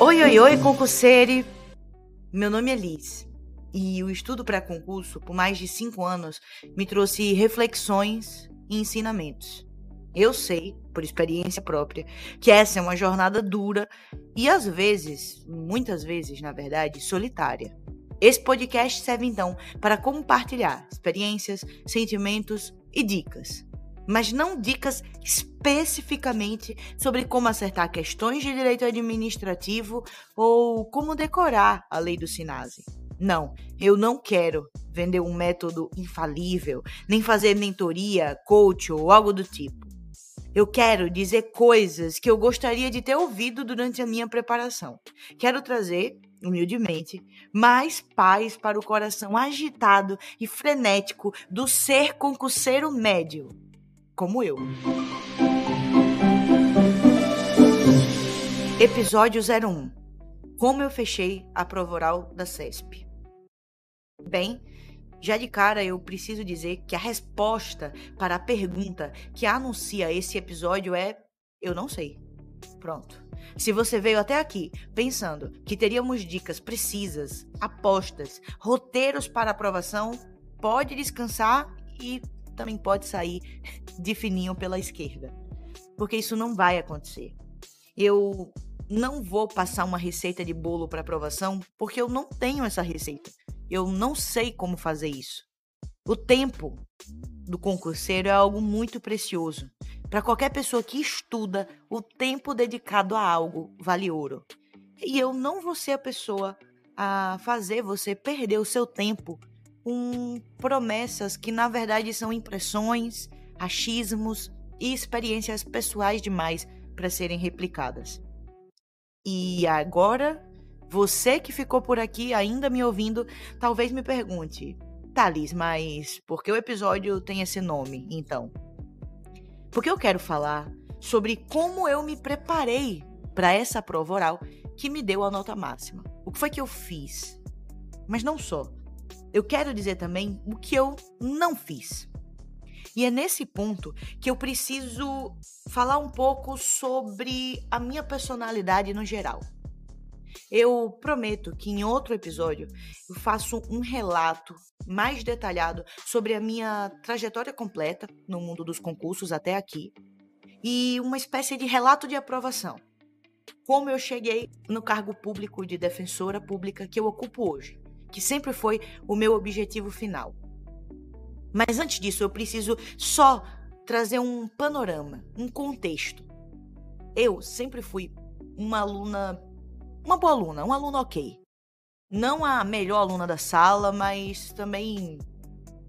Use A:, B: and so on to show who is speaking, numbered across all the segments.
A: Oi, oi, oi, concurseire! Meu nome é Liz e o estudo pré-concurso, por mais de cinco anos, me trouxe reflexões e ensinamentos. Eu sei, por experiência própria, que essa é uma jornada dura e às vezes, muitas vezes, na verdade, solitária. Esse podcast serve então para compartilhar experiências, sentimentos e dicas. Mas não dicas especificamente sobre como acertar questões de direito administrativo ou como decorar a lei do SINASE. Não, eu não quero vender um método infalível, nem fazer mentoria, coach ou algo do tipo. Eu quero dizer coisas que eu gostaria de ter ouvido durante a minha preparação. Quero trazer, humildemente, mais paz para o coração agitado e frenético do ser concurseiro médio, como eu. Episódio 01 Como eu fechei a prova oral da CESP. Bem, já de cara eu preciso dizer que a resposta para a pergunta que anuncia esse episódio é: eu não sei. Pronto. Se você veio até aqui pensando que teríamos dicas precisas, apostas, roteiros para aprovação, pode descansar e também pode sair de fininho pela esquerda. Porque isso não vai acontecer. Eu não vou passar uma receita de bolo para aprovação porque eu não tenho essa receita. Eu não sei como fazer isso. O tempo do concurseiro é algo muito precioso. Para qualquer pessoa que estuda, o tempo dedicado a algo vale ouro. E eu não vou ser a pessoa a fazer você perder o seu tempo com promessas que na verdade são impressões, achismos e experiências pessoais demais para serem replicadas. E agora você que ficou por aqui ainda me ouvindo, talvez me pergunte: Thales, mas por que o episódio tem esse nome, então? Porque eu quero falar sobre como eu me preparei para essa prova oral que me deu a nota máxima. O que foi que eu fiz? Mas não só. Eu quero dizer também o que eu não fiz. E é nesse ponto que eu preciso falar um pouco sobre a minha personalidade no geral. Eu prometo que em outro episódio eu faço um relato mais detalhado sobre a minha trajetória completa no mundo dos concursos até aqui e uma espécie de relato de aprovação. Como eu cheguei no cargo público de defensora pública que eu ocupo hoje, que sempre foi o meu objetivo final. Mas antes disso, eu preciso só trazer um panorama, um contexto. Eu sempre fui uma aluna uma boa aluna, uma aluna ok. Não a melhor aluna da sala, mas também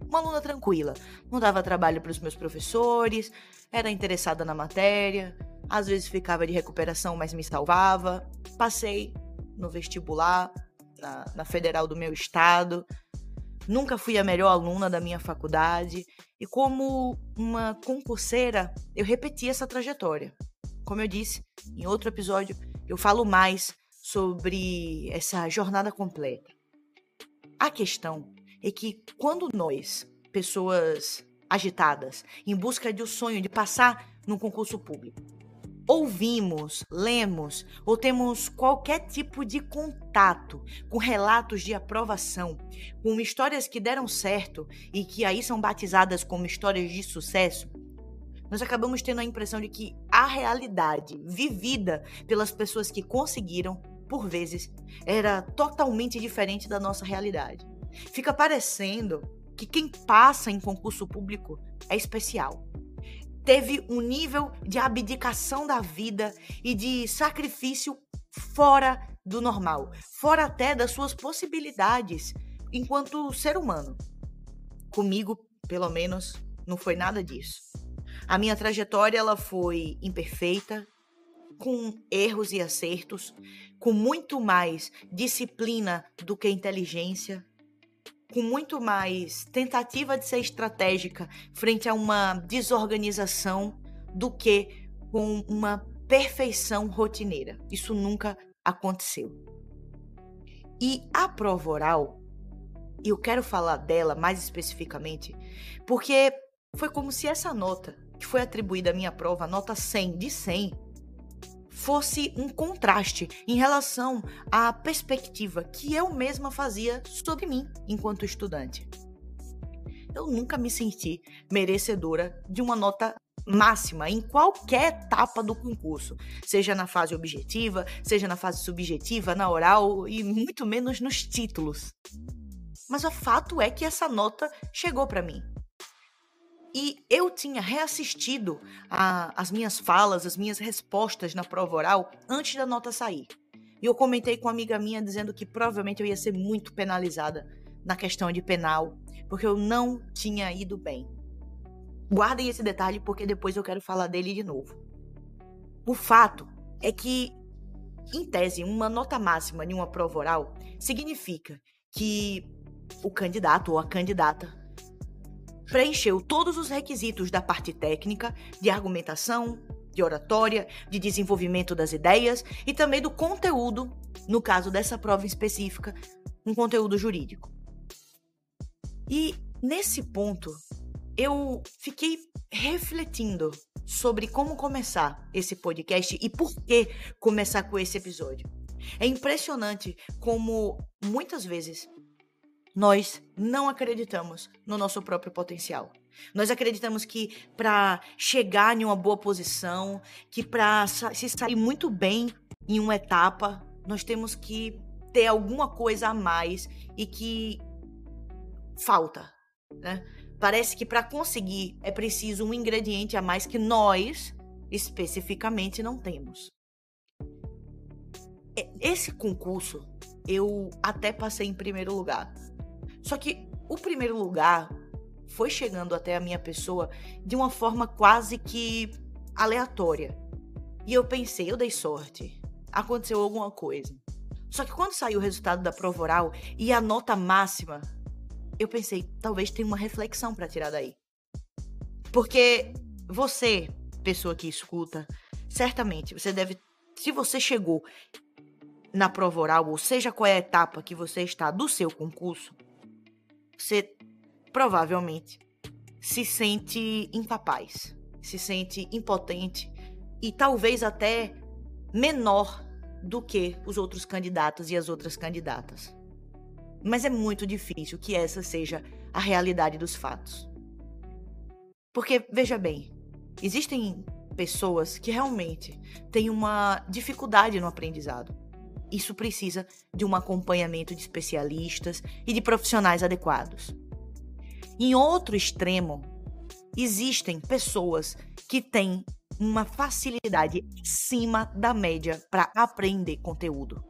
A: uma aluna tranquila. Não dava trabalho para os meus professores, era interessada na matéria, às vezes ficava de recuperação, mas me salvava. Passei no vestibular, na, na federal do meu estado. Nunca fui a melhor aluna da minha faculdade. E como uma concurseira, eu repeti essa trajetória. Como eu disse em outro episódio, eu falo mais sobre essa jornada completa. A questão é que quando nós, pessoas agitadas, em busca de um sonho de passar num concurso público, ouvimos, lemos ou temos qualquer tipo de contato com relatos de aprovação, com histórias que deram certo e que aí são batizadas como histórias de sucesso, nós acabamos tendo a impressão de que a realidade vivida pelas pessoas que conseguiram por vezes, era totalmente diferente da nossa realidade. Fica parecendo que quem passa em concurso público é especial. Teve um nível de abdicação da vida e de sacrifício fora do normal, fora até das suas possibilidades enquanto ser humano. Comigo, pelo menos, não foi nada disso. A minha trajetória ela foi imperfeita, com erros e acertos, com muito mais disciplina do que inteligência, com muito mais tentativa de ser estratégica frente a uma desorganização do que com uma perfeição rotineira. Isso nunca aconteceu. E a prova oral, eu quero falar dela mais especificamente, porque foi como se essa nota que foi atribuída à minha prova, nota 100 de 100, fosse um contraste em relação à perspectiva que eu mesma fazia sobre mim enquanto estudante. Eu nunca me senti merecedora de uma nota máxima em qualquer etapa do concurso, seja na fase objetiva, seja na fase subjetiva, na oral e muito menos nos títulos. Mas o fato é que essa nota chegou para mim. E eu tinha reassistido a, as minhas falas, as minhas respostas na prova oral antes da nota sair. E eu comentei com uma amiga minha dizendo que provavelmente eu ia ser muito penalizada na questão de penal, porque eu não tinha ido bem. Guardem esse detalhe porque depois eu quero falar dele de novo. O fato é que, em tese, uma nota máxima em uma prova oral significa que o candidato ou a candidata preencheu todos os requisitos da parte técnica, de argumentação, de oratória, de desenvolvimento das ideias e também do conteúdo, no caso dessa prova específica, um conteúdo jurídico. E nesse ponto, eu fiquei refletindo sobre como começar esse podcast e por que começar com esse episódio. É impressionante como muitas vezes nós não acreditamos no nosso próprio potencial. Nós acreditamos que para chegar em uma boa posição, que para se sair muito bem em uma etapa, nós temos que ter alguma coisa a mais e que falta, né? Parece que para conseguir é preciso um ingrediente a mais que nós especificamente não temos. Esse concurso eu até passei em primeiro lugar. Só que o primeiro lugar foi chegando até a minha pessoa de uma forma quase que aleatória. E eu pensei, eu dei sorte. Aconteceu alguma coisa. Só que quando saiu o resultado da prova oral e a nota máxima eu pensei, talvez tenha uma reflexão para tirar daí. Porque você, pessoa que escuta, certamente você deve, se você chegou na prova oral, ou seja qual é a etapa que você está do seu concurso, você provavelmente se sente incapaz, se sente impotente e talvez até menor do que os outros candidatos e as outras candidatas. Mas é muito difícil que essa seja a realidade dos fatos. Porque, veja bem, existem pessoas que realmente têm uma dificuldade no aprendizado. Isso precisa de um acompanhamento de especialistas e de profissionais adequados. Em outro extremo, existem pessoas que têm uma facilidade acima da média para aprender conteúdo.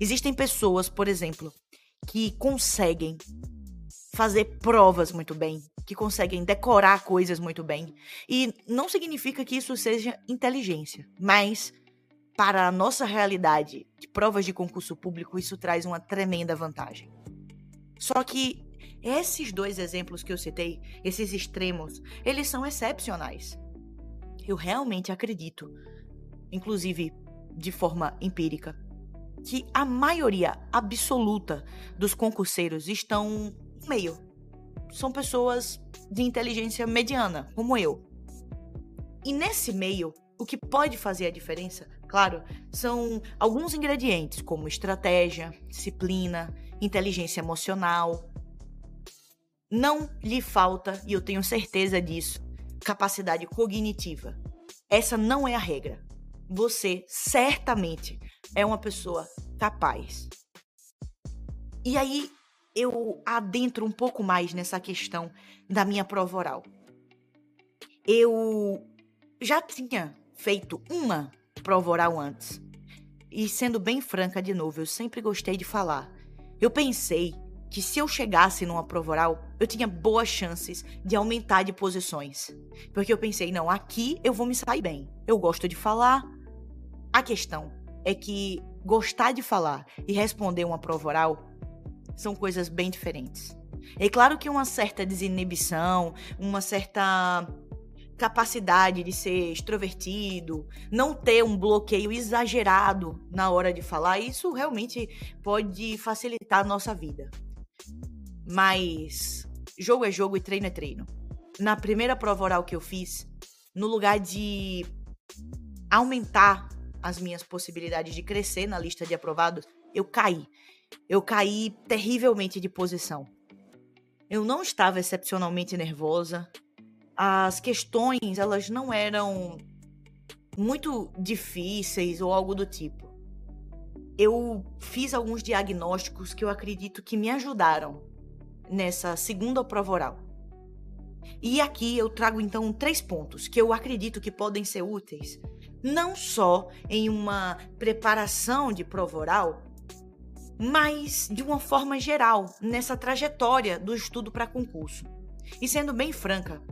A: Existem pessoas, por exemplo, que conseguem fazer provas muito bem, que conseguem decorar coisas muito bem. E não significa que isso seja inteligência, mas para a nossa realidade de provas de concurso público, isso traz uma tremenda vantagem. Só que esses dois exemplos que eu citei, esses extremos, eles são excepcionais. Eu realmente acredito, inclusive de forma empírica, que a maioria absoluta dos concurseiros estão no meio. São pessoas de inteligência mediana, como eu. E nesse meio, o que pode fazer a diferença, claro, são alguns ingredientes, como estratégia, disciplina, inteligência emocional. Não lhe falta, e eu tenho certeza disso, capacidade cognitiva. Essa não é a regra. Você certamente é uma pessoa capaz. E aí eu adentro um pouco mais nessa questão da minha prova oral. Eu já tinha feito uma prova oral antes. E sendo bem franca de novo, eu sempre gostei de falar. Eu pensei que se eu chegasse numa prova oral, eu tinha boas chances de aumentar de posições. Porque eu pensei, não, aqui eu vou me sair bem. Eu gosto de falar. A questão é que gostar de falar e responder uma prova oral são coisas bem diferentes. É claro que uma certa desinibição, uma certa capacidade de ser extrovertido, não ter um bloqueio exagerado na hora de falar, isso realmente pode facilitar a nossa vida. Mas jogo é jogo e treino é treino. Na primeira prova oral que eu fiz, no lugar de aumentar as minhas possibilidades de crescer na lista de aprovados, eu caí. Eu caí terrivelmente de posição. Eu não estava excepcionalmente nervosa. As questões, elas não eram muito difíceis ou algo do tipo. Eu fiz alguns diagnósticos que eu acredito que me ajudaram nessa segunda prova oral. E aqui eu trago então três pontos que eu acredito que podem ser úteis, não só em uma preparação de prova oral, mas de uma forma geral, nessa trajetória do estudo para concurso. E sendo bem franca,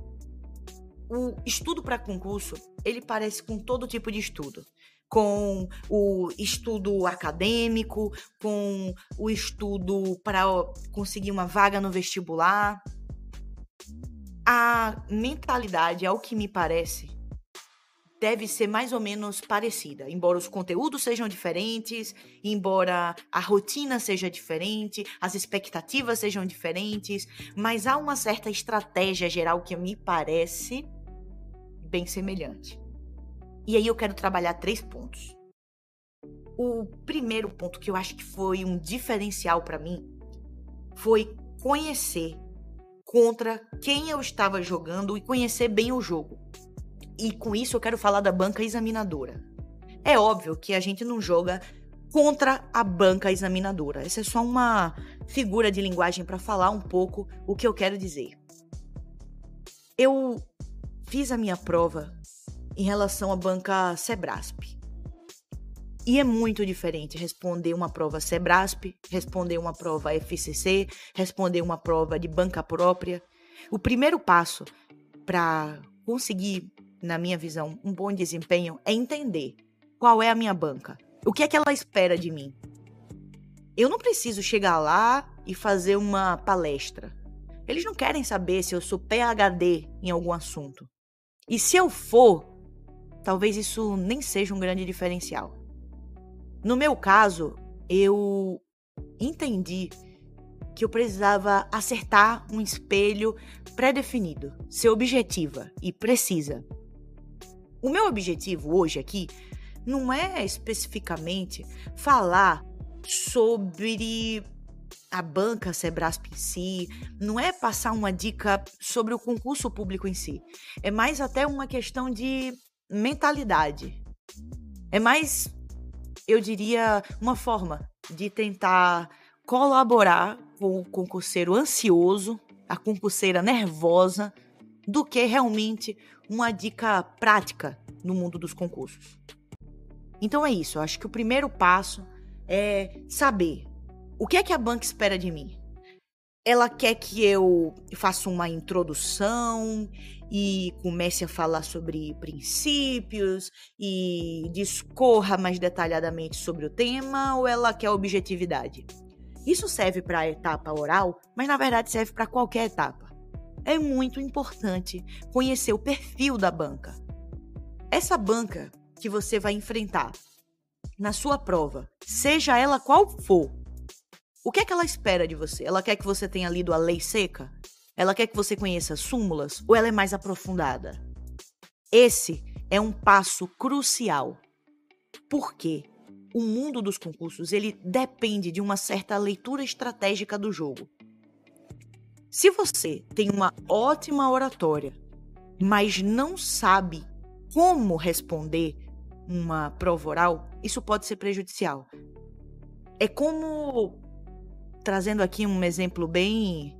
A: o estudo para concurso, ele parece com todo tipo de estudo. Com o estudo acadêmico, com o estudo para conseguir uma vaga no vestibular. A mentalidade, ao que me parece, deve ser mais ou menos parecida, embora os conteúdos sejam diferentes, embora a rotina seja diferente, as expectativas sejam diferentes, mas há uma certa estratégia geral que me parece bem semelhante. E aí eu quero trabalhar três pontos. O primeiro ponto que eu acho que foi um diferencial para mim foi conhecer contra quem eu estava jogando e conhecer bem o jogo. E com isso eu quero falar da banca examinadora. É óbvio que a gente não joga contra a banca examinadora. Essa é só uma figura de linguagem para falar um pouco o que eu quero dizer. Eu fiz a minha prova em relação à banca Sebrasp. E é muito diferente responder uma prova Sebrasp, responder uma prova FCC, responder uma prova de banca própria. O primeiro passo para conseguir na minha visão, um bom desempenho é entender qual é a minha banca. O que é que ela espera de mim? Eu não preciso chegar lá e fazer uma palestra. Eles não querem saber se eu sou PhD em algum assunto. E se eu for, talvez isso nem seja um grande diferencial. No meu caso, eu entendi que eu precisava acertar um espelho pré-definido, ser objetiva e precisa. O meu objetivo hoje aqui não é especificamente falar sobre a banca Sebrasp em si, não é passar uma dica sobre o concurso público em si. É mais até uma questão de mentalidade. É mais, eu diria, uma forma de tentar colaborar com o concurseiro ansioso, a concurseira nervosa, do que realmente uma dica prática no mundo dos concursos. Então é isso, eu acho que o primeiro passo é saber o que é que a banca espera de mim. Ela quer que eu faça uma introdução e comece a falar sobre princípios e discorra mais detalhadamente sobre o tema ou ela quer objetividade? Isso serve para a etapa oral, mas na verdade serve para qualquer etapa é muito importante conhecer o perfil da banca. Essa banca que você vai enfrentar na sua prova, seja ela qual for, o que é que ela espera de você? Ela quer que você tenha lido a lei seca? Ela quer que você conheça súmulas ou ela é mais aprofundada? Esse é um passo crucial. Porque o mundo dos concursos, ele depende de uma certa leitura estratégica do jogo. Se você tem uma ótima oratória, mas não sabe como responder uma prova oral, isso pode ser prejudicial. É como trazendo aqui um exemplo bem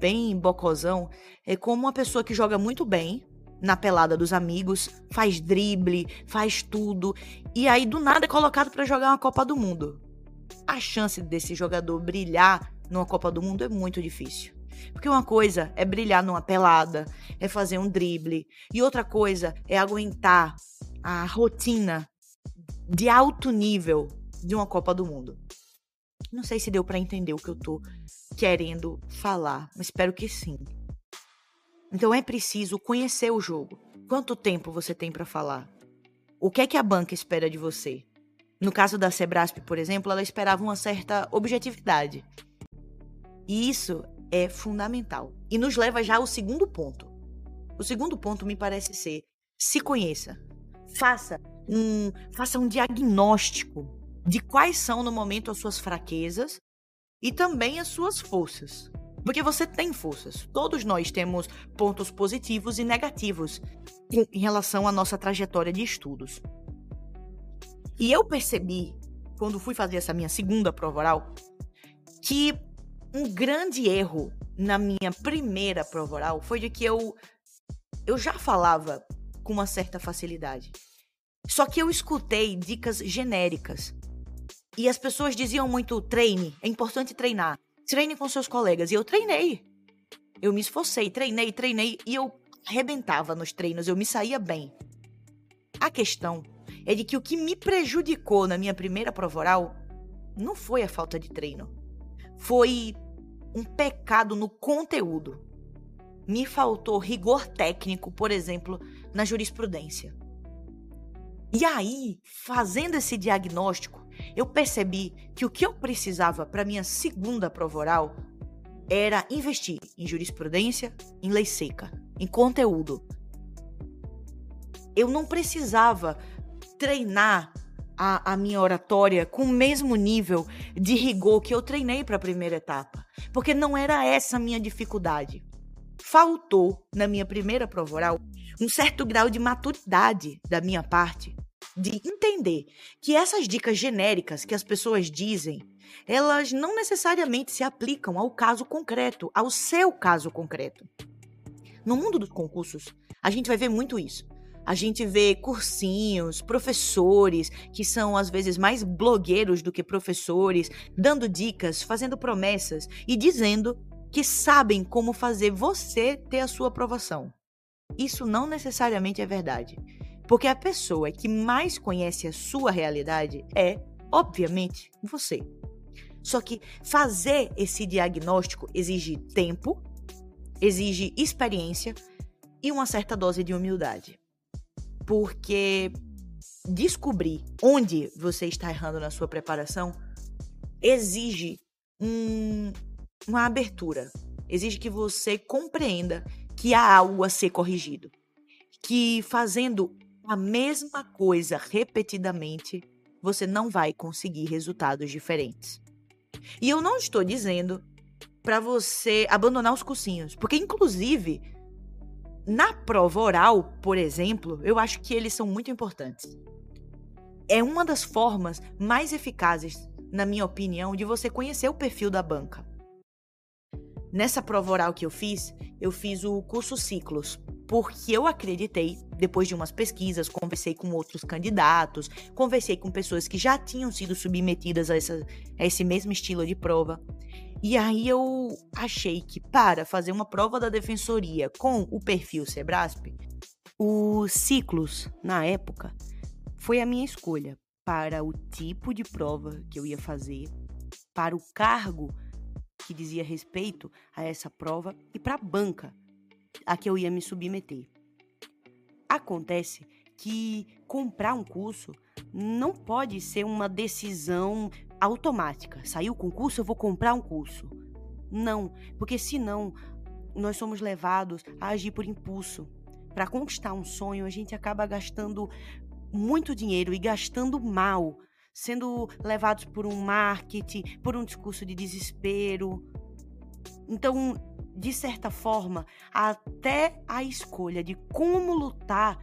A: bem bocosão, é como uma pessoa que joga muito bem na pelada dos amigos, faz drible, faz tudo e aí do nada é colocado para jogar uma Copa do Mundo. A chance desse jogador brilhar numa Copa do Mundo é muito difícil. Porque uma coisa é brilhar numa pelada, é fazer um drible, e outra coisa é aguentar a rotina de alto nível de uma Copa do Mundo. Não sei se deu para entender o que eu tô querendo falar, mas espero que sim. Então é preciso conhecer o jogo. Quanto tempo você tem para falar? O que é que a banca espera de você? No caso da Sebrasp, por exemplo, ela esperava uma certa objetividade. E isso é fundamental. E nos leva já ao segundo ponto. O segundo ponto me parece ser: se conheça. Faça um, faça um diagnóstico de quais são no momento as suas fraquezas e também as suas forças. Porque você tem forças. Todos nós temos pontos positivos e negativos em relação à nossa trajetória de estudos. E eu percebi, quando fui fazer essa minha segunda prova oral, que um grande erro na minha primeira prova oral foi de que eu, eu já falava com uma certa facilidade. Só que eu escutei dicas genéricas. E as pessoas diziam muito: treine, é importante treinar. Treine com seus colegas. E eu treinei. Eu me esforcei, treinei, treinei. E eu arrebentava nos treinos, eu me saía bem. A questão é de que o que me prejudicou na minha primeira prova oral não foi a falta de treino. Foi um pecado no conteúdo. Me faltou rigor técnico, por exemplo, na jurisprudência. E aí, fazendo esse diagnóstico, eu percebi que o que eu precisava para minha segunda prova oral era investir em jurisprudência, em lei seca, em conteúdo. Eu não precisava treinar a, a, minha oratória com o mesmo nível de rigor que eu treinei para a primeira etapa, porque não era essa a minha dificuldade. Faltou, na minha primeira prova oral, um certo grau de maturidade da minha parte de entender que essas dicas genéricas que as pessoas dizem, elas não necessariamente se aplicam ao caso concreto, ao seu caso concreto. No mundo dos concursos, a gente vai ver muito isso. A gente vê cursinhos, professores que são às vezes mais blogueiros do que professores, dando dicas, fazendo promessas e dizendo que sabem como fazer você ter a sua aprovação. Isso não necessariamente é verdade. Porque a pessoa que mais conhece a sua realidade é, obviamente, você. Só que fazer esse diagnóstico exige tempo, exige experiência e uma certa dose de humildade. Porque descobrir onde você está errando na sua preparação exige um, uma abertura. Exige que você compreenda que há algo a ser corrigido. Que fazendo a mesma coisa repetidamente, você não vai conseguir resultados diferentes. E eu não estou dizendo para você abandonar os cursinhos, porque inclusive na prova oral, por exemplo, eu acho que eles são muito importantes. É uma das formas mais eficazes, na minha opinião, de você conhecer o perfil da banca. Nessa prova oral que eu fiz, eu fiz o curso Ciclos, porque eu acreditei, depois de umas pesquisas, conversei com outros candidatos, conversei com pessoas que já tinham sido submetidas a, essa, a esse mesmo estilo de prova. E aí eu achei que para fazer uma prova da defensoria com o perfil Sebrasp, o Ciclos, na época, foi a minha escolha para o tipo de prova que eu ia fazer, para o cargo que dizia respeito a essa prova e para a banca a que eu ia me submeter. Acontece que comprar um curso não pode ser uma decisão automática. Saiu o concurso, eu vou comprar um curso. Não, porque senão nós somos levados a agir por impulso. Para conquistar um sonho, a gente acaba gastando muito dinheiro e gastando mal, sendo levados por um marketing, por um discurso de desespero. Então, de certa forma, até a escolha de como lutar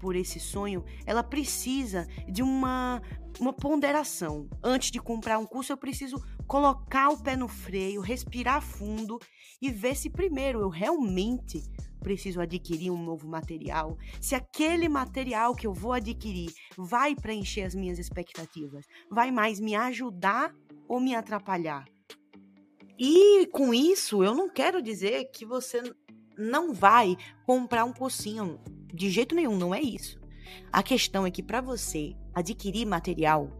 A: por esse sonho, ela precisa de uma, uma ponderação. Antes de comprar um curso, eu preciso colocar o pé no freio, respirar fundo e ver se primeiro eu realmente preciso adquirir um novo material, se aquele material que eu vou adquirir vai preencher as minhas expectativas, vai mais me ajudar ou me atrapalhar. E com isso, eu não quero dizer que você não vai comprar um cursinho. De jeito nenhum, não é isso. A questão é que para você adquirir material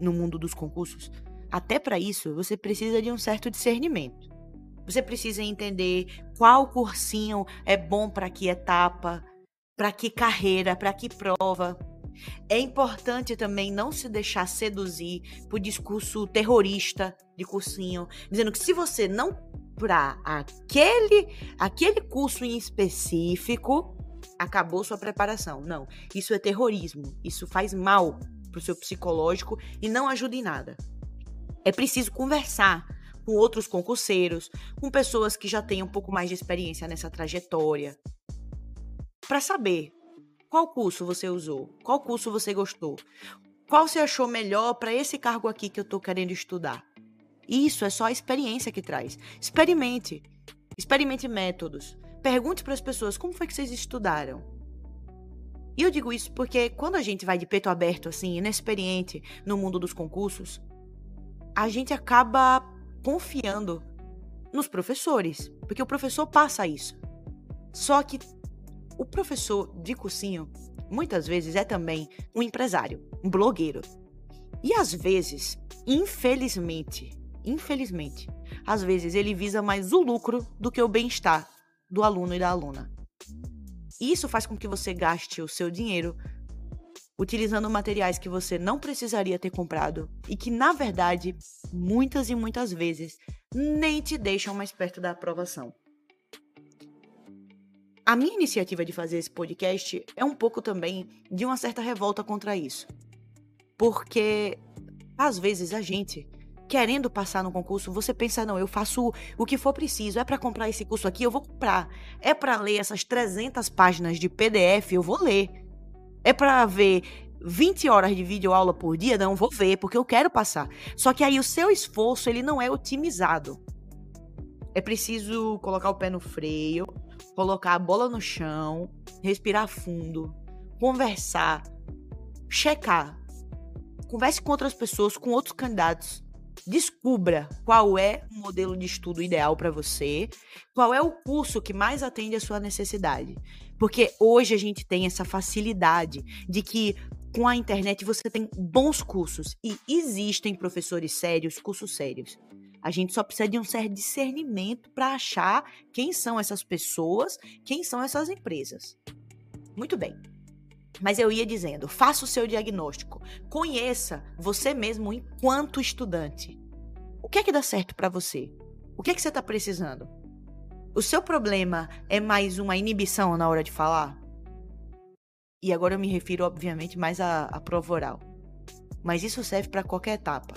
A: no mundo dos concursos, até para isso você precisa de um certo discernimento. Você precisa entender qual cursinho é bom para que etapa, para que carreira, para que prova. É importante também não se deixar seduzir por discurso terrorista de cursinho, dizendo que se você não para aquele aquele curso em específico, acabou sua preparação. Não, isso é terrorismo. Isso faz mal pro seu psicológico e não ajuda em nada. É preciso conversar com outros concurseiros, com pessoas que já têm um pouco mais de experiência nessa trajetória, para saber qual curso você usou, qual curso você gostou, qual você achou melhor para esse cargo aqui que eu estou querendo estudar. Isso é só a experiência que traz. Experimente. Experimente métodos. Pergunte para as pessoas como foi que vocês estudaram. E eu digo isso porque quando a gente vai de peito aberto, assim, inexperiente no mundo dos concursos, a gente acaba confiando nos professores, porque o professor passa isso. Só que o professor de cursinho muitas vezes é também um empresário, um blogueiro. E às vezes, infelizmente, infelizmente, às vezes ele visa mais o lucro do que o bem-estar do aluno e da aluna. Isso faz com que você gaste o seu dinheiro utilizando materiais que você não precisaria ter comprado e que, na verdade, muitas e muitas vezes nem te deixam mais perto da aprovação. A minha iniciativa de fazer esse podcast é um pouco também de uma certa revolta contra isso. Porque às vezes a gente, querendo passar no concurso, você pensa, não, eu faço o que for preciso, é para comprar esse curso aqui, eu vou comprar. É para ler essas 300 páginas de PDF, eu vou ler. É para ver 20 horas de vídeo aula por dia, não vou ver, porque eu quero passar. Só que aí o seu esforço, ele não é otimizado. É preciso colocar o pé no freio, colocar a bola no chão, respirar fundo, conversar, checar. Converse com outras pessoas, com outros candidatos. Descubra qual é o modelo de estudo ideal para você, qual é o curso que mais atende à sua necessidade. Porque hoje a gente tem essa facilidade de que com a internet você tem bons cursos e existem professores sérios, cursos sérios. A gente só precisa de um certo discernimento para achar quem são essas pessoas, quem são essas empresas. Muito bem. Mas eu ia dizendo, faça o seu diagnóstico. Conheça você mesmo enquanto estudante. O que é que dá certo para você? O que é que você está precisando? O seu problema é mais uma inibição na hora de falar? E agora eu me refiro, obviamente, mais à, à prova oral. Mas isso serve para qualquer etapa.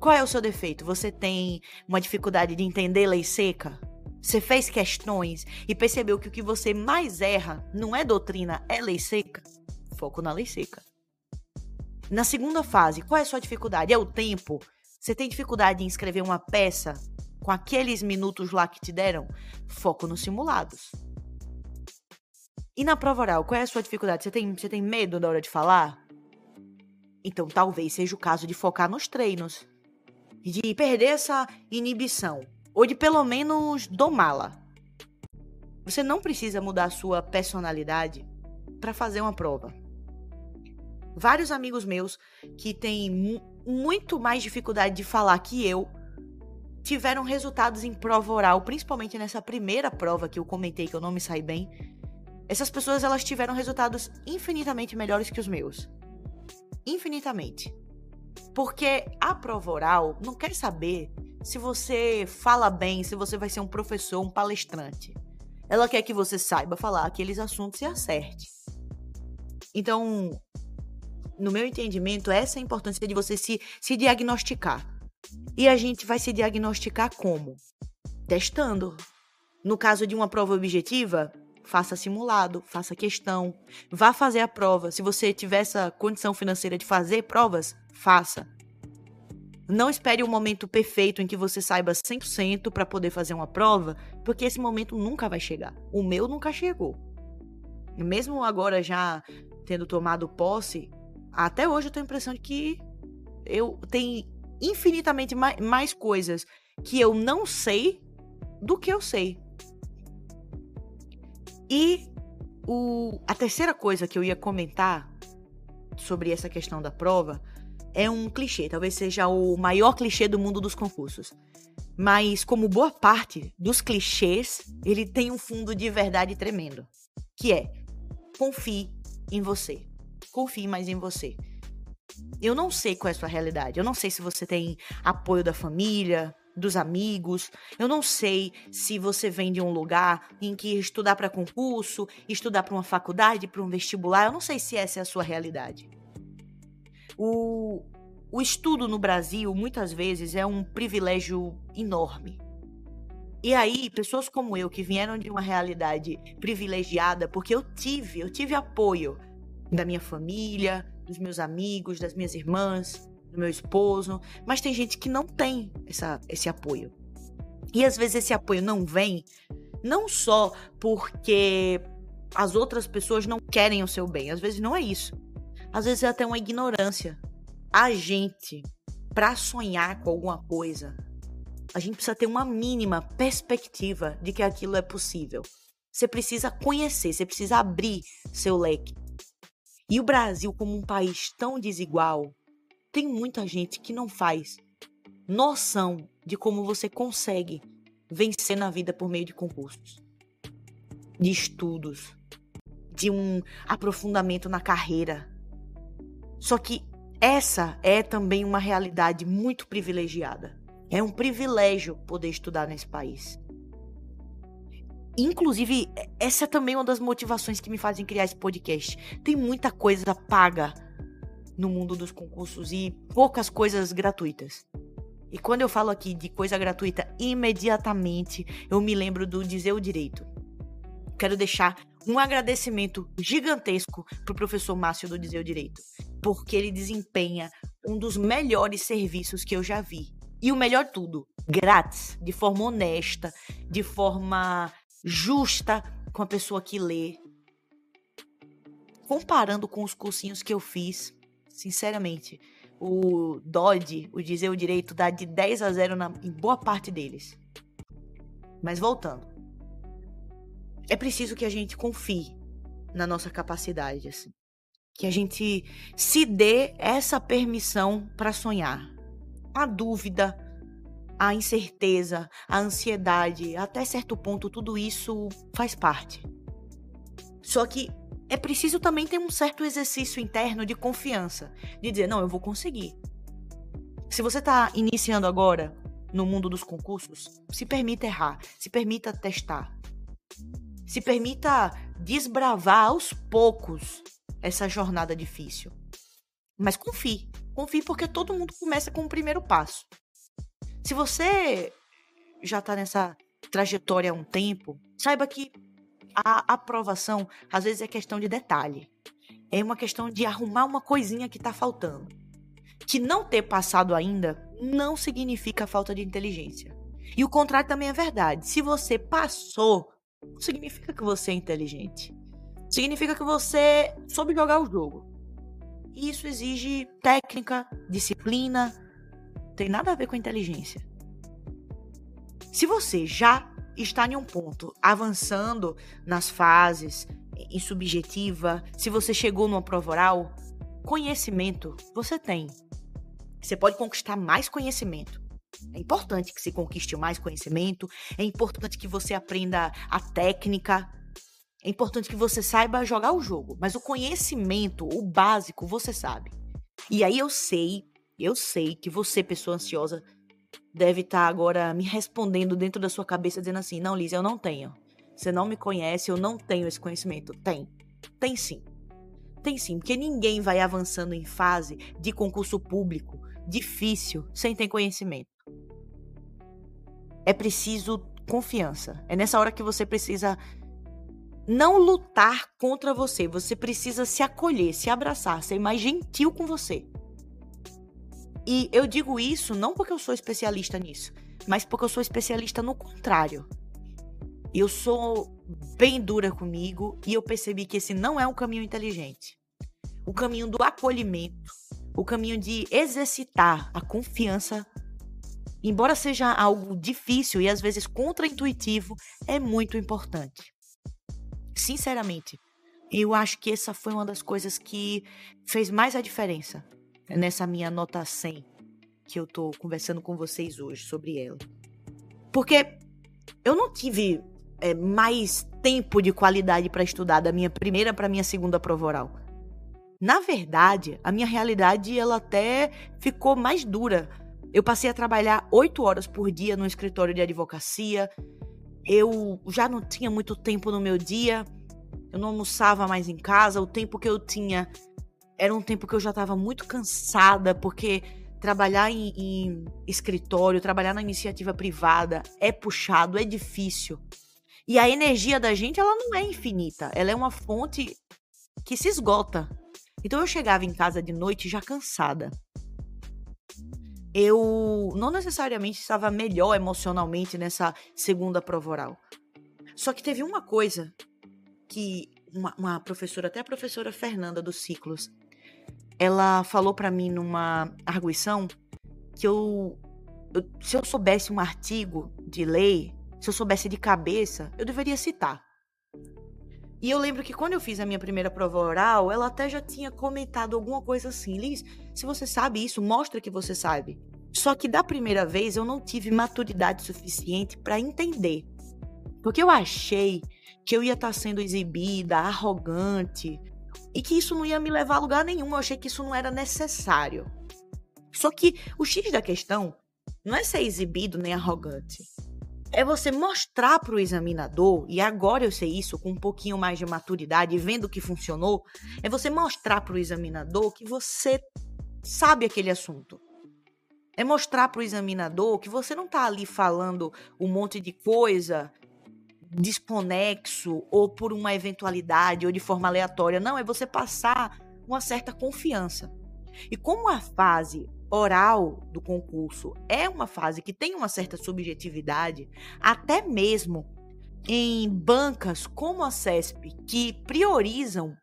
A: Qual é o seu defeito? Você tem uma dificuldade de entender lei seca? Você fez questões e percebeu que o que você mais erra não é doutrina, é lei seca? Foco na lei seca. Na segunda fase, qual é a sua dificuldade? É o tempo? Você tem dificuldade em escrever uma peça com aqueles minutos lá que te deram? Foco nos simulados. E na prova oral, qual é a sua dificuldade? Você tem, você tem medo na hora de falar? Então talvez seja o caso de focar nos treinos de perder essa inibição, ou de pelo menos domá-la. Você não precisa mudar a sua personalidade para fazer uma prova. Vários amigos meus que têm muito mais dificuldade de falar que eu tiveram resultados em prova oral, principalmente nessa primeira prova que eu comentei que eu não me saí bem. Essas pessoas elas tiveram resultados infinitamente melhores que os meus. Infinitamente. Porque a prova oral não quer saber se você fala bem, se você vai ser um professor, um palestrante. Ela quer que você saiba falar aqueles assuntos e acerte. Então, no meu entendimento, essa é a importância de você se, se diagnosticar. E a gente vai se diagnosticar como? Testando. No caso de uma prova objetiva, faça simulado, faça questão, vá fazer a prova. Se você tiver essa condição financeira de fazer provas, faça. Não espere o momento perfeito em que você saiba 100% para poder fazer uma prova, porque esse momento nunca vai chegar. O meu nunca chegou. Mesmo agora já tendo tomado posse, até hoje eu tenho a impressão de que eu tenho infinitamente mais, mais coisas que eu não sei do que eu sei. E o, a terceira coisa que eu ia comentar sobre essa questão da prova é um clichê, talvez seja o maior clichê do mundo dos concursos. Mas, como boa parte dos clichês, ele tem um fundo de verdade tremendo. Que é, confie em você. Confie mais em você. Eu não sei qual é a sua realidade. Eu não sei se você tem apoio da família, dos amigos. Eu não sei se você vem de um lugar em que estudar para concurso, estudar para uma faculdade, para um vestibular. Eu não sei se essa é a sua realidade. O, o estudo no Brasil, muitas vezes, é um privilégio enorme. E aí, pessoas como eu, que vieram de uma realidade privilegiada, porque eu tive, eu tive apoio da minha família, dos meus amigos, das minhas irmãs, do meu esposo, mas tem gente que não tem essa, esse apoio. E às vezes esse apoio não vem, não só porque as outras pessoas não querem o seu bem, às vezes não é isso. Às vezes é até uma ignorância. A gente, para sonhar com alguma coisa, a gente precisa ter uma mínima perspectiva de que aquilo é possível. Você precisa conhecer, você precisa abrir seu leque. E o Brasil, como um país tão desigual, tem muita gente que não faz noção de como você consegue vencer na vida por meio de concursos, de estudos, de um aprofundamento na carreira. Só que essa é também uma realidade muito privilegiada. É um privilégio poder estudar nesse país. Inclusive, essa é também uma das motivações que me fazem criar esse podcast. Tem muita coisa paga no mundo dos concursos e poucas coisas gratuitas. E quando eu falo aqui de coisa gratuita, imediatamente eu me lembro do Dizer o Direito. Quero deixar um agradecimento gigantesco pro professor Márcio do Dizer o Direito, porque ele desempenha um dos melhores serviços que eu já vi. E o melhor tudo, grátis, de forma honesta, de forma justa com a pessoa que lê. Comparando com os cursinhos que eu fiz, sinceramente. O Dodge, o dizer o direito, dá de 10 a 0 na, em boa parte deles. Mas voltando. É preciso que a gente confie na nossa capacidade, assim. Que a gente se dê essa permissão para sonhar. A dúvida, a incerteza, a ansiedade, até certo ponto, tudo isso faz parte. Só que é preciso também ter um certo exercício interno de confiança, de dizer, não, eu vou conseguir. Se você está iniciando agora no mundo dos concursos, se permita errar, se permita testar. Se permita desbravar aos poucos essa jornada difícil. Mas confie, confie porque todo mundo começa com o primeiro passo. Se você já está nessa trajetória há um tempo, saiba que a aprovação, às vezes, é questão de detalhe. É uma questão de arrumar uma coisinha que está faltando. Que não ter passado ainda não significa falta de inteligência. E o contrário também é verdade. Se você passou, não significa que você é inteligente. Significa que você soube jogar o jogo. E isso exige técnica, disciplina, tem nada a ver com inteligência. Se você já está em um ponto avançando nas fases, em subjetiva, se você chegou numa prova oral, conhecimento você tem. Você pode conquistar mais conhecimento. É importante que se conquiste mais conhecimento, é importante que você aprenda a técnica, é importante que você saiba jogar o jogo, mas o conhecimento, o básico, você sabe. E aí eu sei, eu sei que você, pessoa ansiosa, deve estar tá agora me respondendo dentro da sua cabeça, dizendo assim: não, Liz, eu não tenho. Você não me conhece, eu não tenho esse conhecimento. Tem. Tem sim. Tem sim, porque ninguém vai avançando em fase de concurso público difícil sem ter conhecimento. É preciso confiança. É nessa hora que você precisa não lutar contra você. Você precisa se acolher, se abraçar, ser mais gentil com você. E eu digo isso não porque eu sou especialista nisso, mas porque eu sou especialista no contrário. Eu sou bem dura comigo e eu percebi que esse não é um caminho inteligente. O caminho do acolhimento, o caminho de exercitar a confiança, embora seja algo difícil e às vezes contraintuitivo, é muito importante. Sinceramente, eu acho que essa foi uma das coisas que fez mais a diferença nessa minha nota 100 que eu tô conversando com vocês hoje sobre ela. Porque eu não tive é, mais tempo de qualidade para estudar da minha primeira para minha segunda prova oral. Na verdade, a minha realidade ela até ficou mais dura. Eu passei a trabalhar oito horas por dia no escritório de advocacia. Eu já não tinha muito tempo no meu dia. Eu não almoçava mais em casa. O tempo que eu tinha era um tempo que eu já estava muito cansada, porque trabalhar em, em, escritório, trabalhar na iniciativa privada é puxado, é difícil. E a energia da gente, ela não é infinita. Ela é uma fonte que se esgota. Então eu chegava em casa de noite já cansada eu não necessariamente estava melhor emocionalmente nessa segunda prova oral. Só que teve uma coisa que uma, uma professora, até a professora Fernanda dos Ciclos, ela falou para mim numa arguição que eu, eu, se eu soubesse um artigo de lei, se eu soubesse de cabeça, eu deveria citar. E eu lembro que quando eu fiz a minha primeira prova oral, ela até já tinha comentado alguma coisa assim. Liz, se você sabe isso, mostra que você sabe. Só que da primeira vez eu não tive maturidade suficiente para entender. Porque eu achei que eu ia estar tá sendo exibida, arrogante, e que isso não ia me levar a lugar nenhum. Eu achei que isso não era necessário. Só que o X da questão não é ser exibido nem arrogante é você mostrar para o examinador, e agora eu sei isso com um pouquinho mais de maturidade, vendo que funcionou, é você mostrar para o examinador que você sabe aquele assunto. É mostrar para o examinador que você não está ali falando um monte de coisa desconexo ou por uma eventualidade ou de forma aleatória. Não, é você passar uma certa confiança. E como a fase oral do concurso é uma fase que tem uma certa subjetividade, até mesmo em bancas como a CESP, que priorizam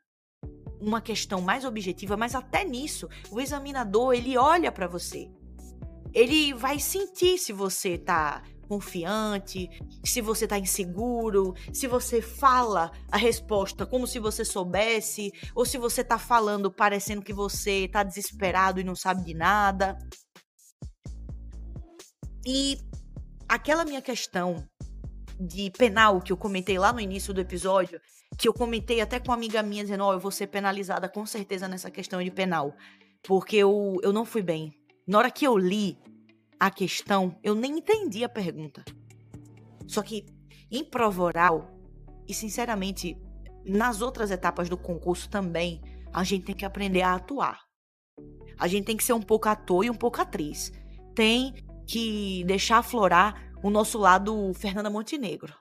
A: uma questão mais objetiva, mas até nisso, o examinador, ele olha para você. Ele vai sentir se você tá confiante, se você tá inseguro, se você fala a resposta como se você soubesse, ou se você tá falando parecendo que você tá desesperado e não sabe de nada. E aquela minha questão de penal que eu comentei lá no início do episódio, que eu comentei até com uma amiga minha dizendo, ó, oh, eu vou ser penalizada com certeza nessa questão de penal, porque eu, eu não fui bem. Na hora que eu li a questão, eu nem entendi a pergunta. Só que em prova oral, e sinceramente, nas outras etapas do concurso também, a gente tem que aprender a atuar. A gente tem que ser um pouco ator e um pouco atriz. Tem que deixar aflorar o nosso lado Fernanda Montenegro.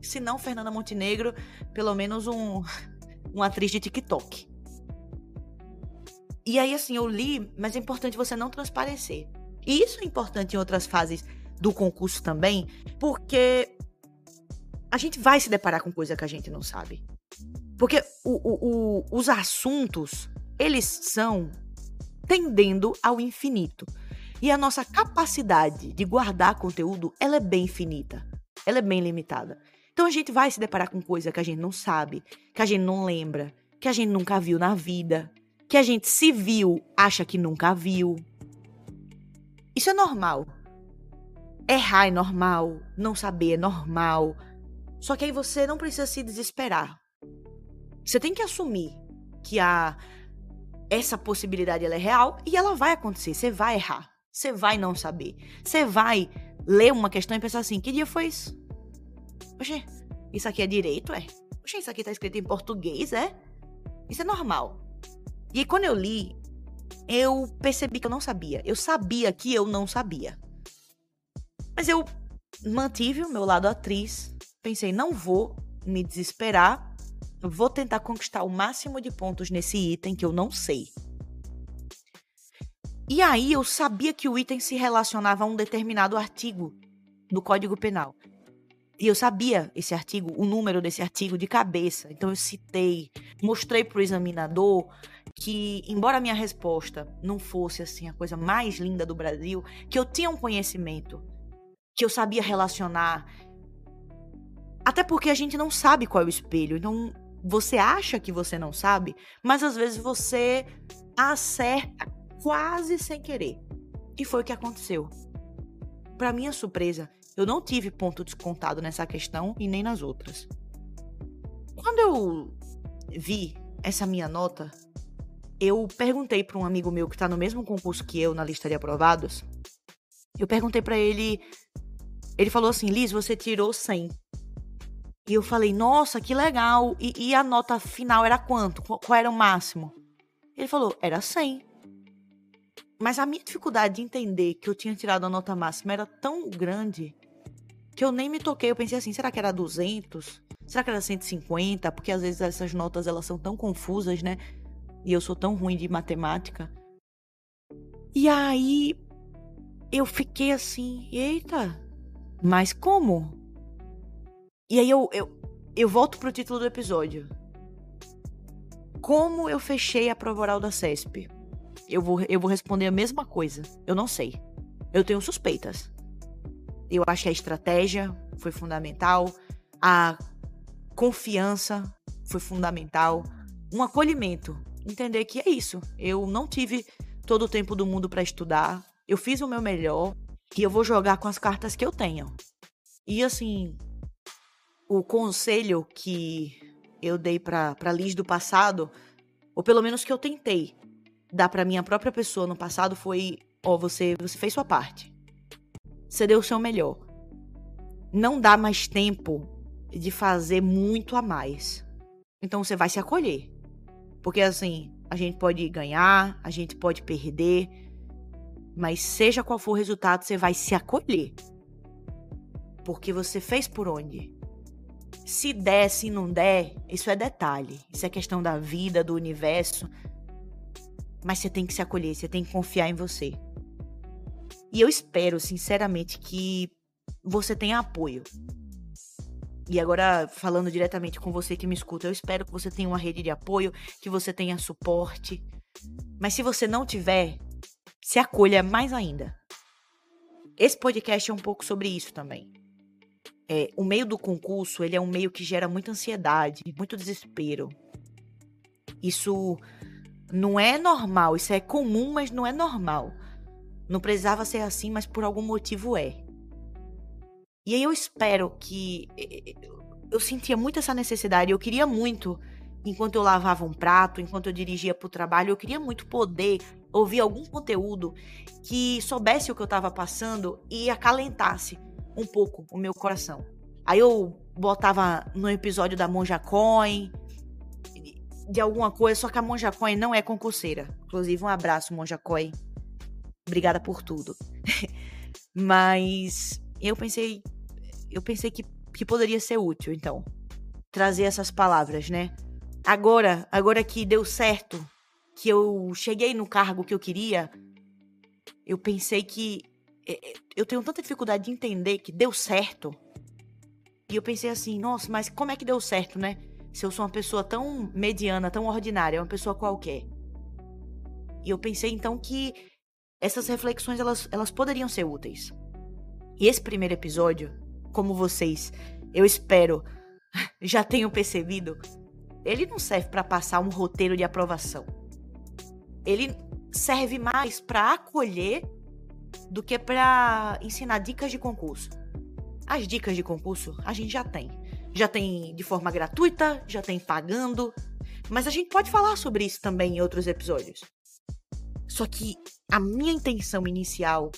A: Se não Fernanda Montenegro, pelo menos um, uma atriz de TikTok. E aí, assim, eu li, mas é importante você não transparecer. E isso é importante em outras fases do concurso também, porque a gente vai se deparar com coisa que a gente não sabe. Porque o, o, o, os assuntos, eles são tendendo ao infinito. E a nossa capacidade de guardar conteúdo, ela é bem infinita. Ela é bem limitada. Então a gente vai se deparar com coisa que a gente não sabe, que a gente não lembra, que a gente nunca viu na vida, que a gente se viu, acha que nunca viu. Isso é normal. Errar é normal, não saber é normal. Só que aí você não precisa se desesperar. Você tem que assumir que a essa possibilidade ela é real e ela vai acontecer. Você vai errar. Você vai não saber. Você vai ler uma questão e pensar assim: que dia foi isso? Oxê, isso aqui é direito, é? Oxê, isso aqui tá escrito em português, é? Isso é normal. E aí, quando eu li, eu percebi que eu não sabia. Eu sabia que eu não sabia. Mas eu mantive o meu lado atriz. Pensei, não vou me desesperar. Vou tentar conquistar o máximo de pontos nesse item que eu não sei. E aí eu sabia que o item se relacionava a um determinado artigo do Código Penal. E eu sabia esse artigo, o número desse artigo de cabeça. Então eu citei, mostrei para o examinador que, embora a minha resposta não fosse assim a coisa mais linda do Brasil, que eu tinha um conhecimento, que eu sabia relacionar. Até porque a gente não sabe qual é o espelho. Então você acha que você não sabe, mas às vezes você acerta quase sem querer. E foi o que aconteceu. Para minha surpresa, eu não tive ponto descontado nessa questão e nem nas outras. Quando eu vi essa minha nota, eu perguntei para um amigo meu que está no mesmo concurso que eu na lista de aprovados Eu perguntei para ele, ele falou assim: "Liz, você tirou 100". E eu falei: "Nossa, que legal. E, e a nota final era quanto? Qual, qual era o máximo?" Ele falou: "Era 100". Mas a minha dificuldade de entender que eu tinha tirado a nota máxima era tão grande que eu nem me toquei. Eu pensei assim, será que era 200? Será que era 150? Porque às vezes essas notas elas são tão confusas, né? E eu sou tão ruim de matemática. E aí eu fiquei assim, eita, mas como? E aí eu, eu, eu volto pro título do episódio. Como eu fechei a prova oral da CESP? eu vou, eu vou responder a mesma coisa. Eu não sei. Eu tenho suspeitas. Eu acho que a estratégia foi fundamental, a confiança foi fundamental, um acolhimento. Entender que é isso. Eu não tive todo o tempo do mundo para estudar. Eu fiz o meu melhor e eu vou jogar com as cartas que eu tenho. E assim, o conselho que eu dei para Liz do passado, ou pelo menos que eu tentei, dar para minha própria pessoa no passado foi: ó, oh, você, você fez sua parte. Você deu o seu melhor. Não dá mais tempo de fazer muito a mais. Então você vai se acolher. Porque assim, a gente pode ganhar, a gente pode perder, mas seja qual for o resultado, você vai se acolher. Porque você fez por onde? Se der, se não der, isso é detalhe. Isso é questão da vida, do universo. Mas você tem que se acolher, você tem que confiar em você. E eu espero, sinceramente, que você tenha apoio. E agora, falando diretamente com você que me escuta, eu espero que você tenha uma rede de apoio, que você tenha suporte. Mas se você não tiver, se acolha mais ainda. Esse podcast é um pouco sobre isso também. É, o meio do concurso, ele é um meio que gera muita ansiedade, muito desespero. Isso não é normal, isso é comum, mas não é normal. Não precisava ser assim, mas por algum motivo é. E aí eu espero que. Eu sentia muito essa necessidade, eu queria muito, enquanto eu lavava um prato, enquanto eu dirigia para o trabalho, eu queria muito poder ouvir algum conteúdo que soubesse o que eu estava passando e acalentasse um pouco o meu coração. Aí eu botava no episódio da Monja Coin, de alguma coisa, só que a Monja Coin não é concurseira. Inclusive, um abraço, Monja Coin. Obrigada por tudo. Mas eu pensei, eu pensei que, que poderia ser útil, então, trazer essas palavras, né? Agora, agora que deu certo, que eu cheguei no cargo que eu queria, eu pensei que é, é, eu tenho tanta dificuldade de entender que deu certo. E eu pensei assim, nossa, mas como é que deu certo, né? se eu sou uma pessoa tão mediana, tão ordinária, uma pessoa qualquer. E eu pensei então que essas reflexões elas, elas poderiam ser úteis. E esse primeiro episódio, como vocês, eu espero, já tenham percebido, ele não serve para passar um roteiro de aprovação. Ele serve mais para acolher do que para ensinar dicas de concurso. As dicas de concurso a gente já tem. Já tem de forma gratuita, já tem pagando. Mas a gente pode falar sobre isso também em outros episódios. Só que a minha intenção inicial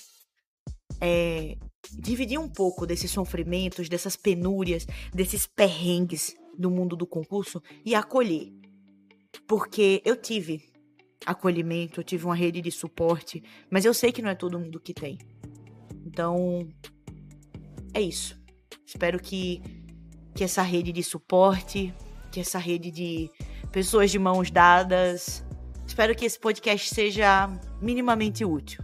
A: é dividir um pouco desses sofrimentos, dessas penúrias, desses perrengues do mundo do concurso e acolher. Porque eu tive acolhimento, eu tive uma rede de suporte, mas eu sei que não é todo mundo que tem. Então, é isso. Espero que que essa rede de suporte, que essa rede de pessoas de mãos dadas. Espero que esse podcast seja minimamente útil.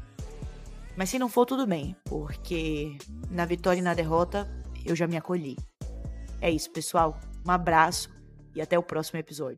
A: Mas se não for, tudo bem, porque na vitória e na derrota eu já me acolhi. É isso, pessoal. Um abraço e até o próximo episódio.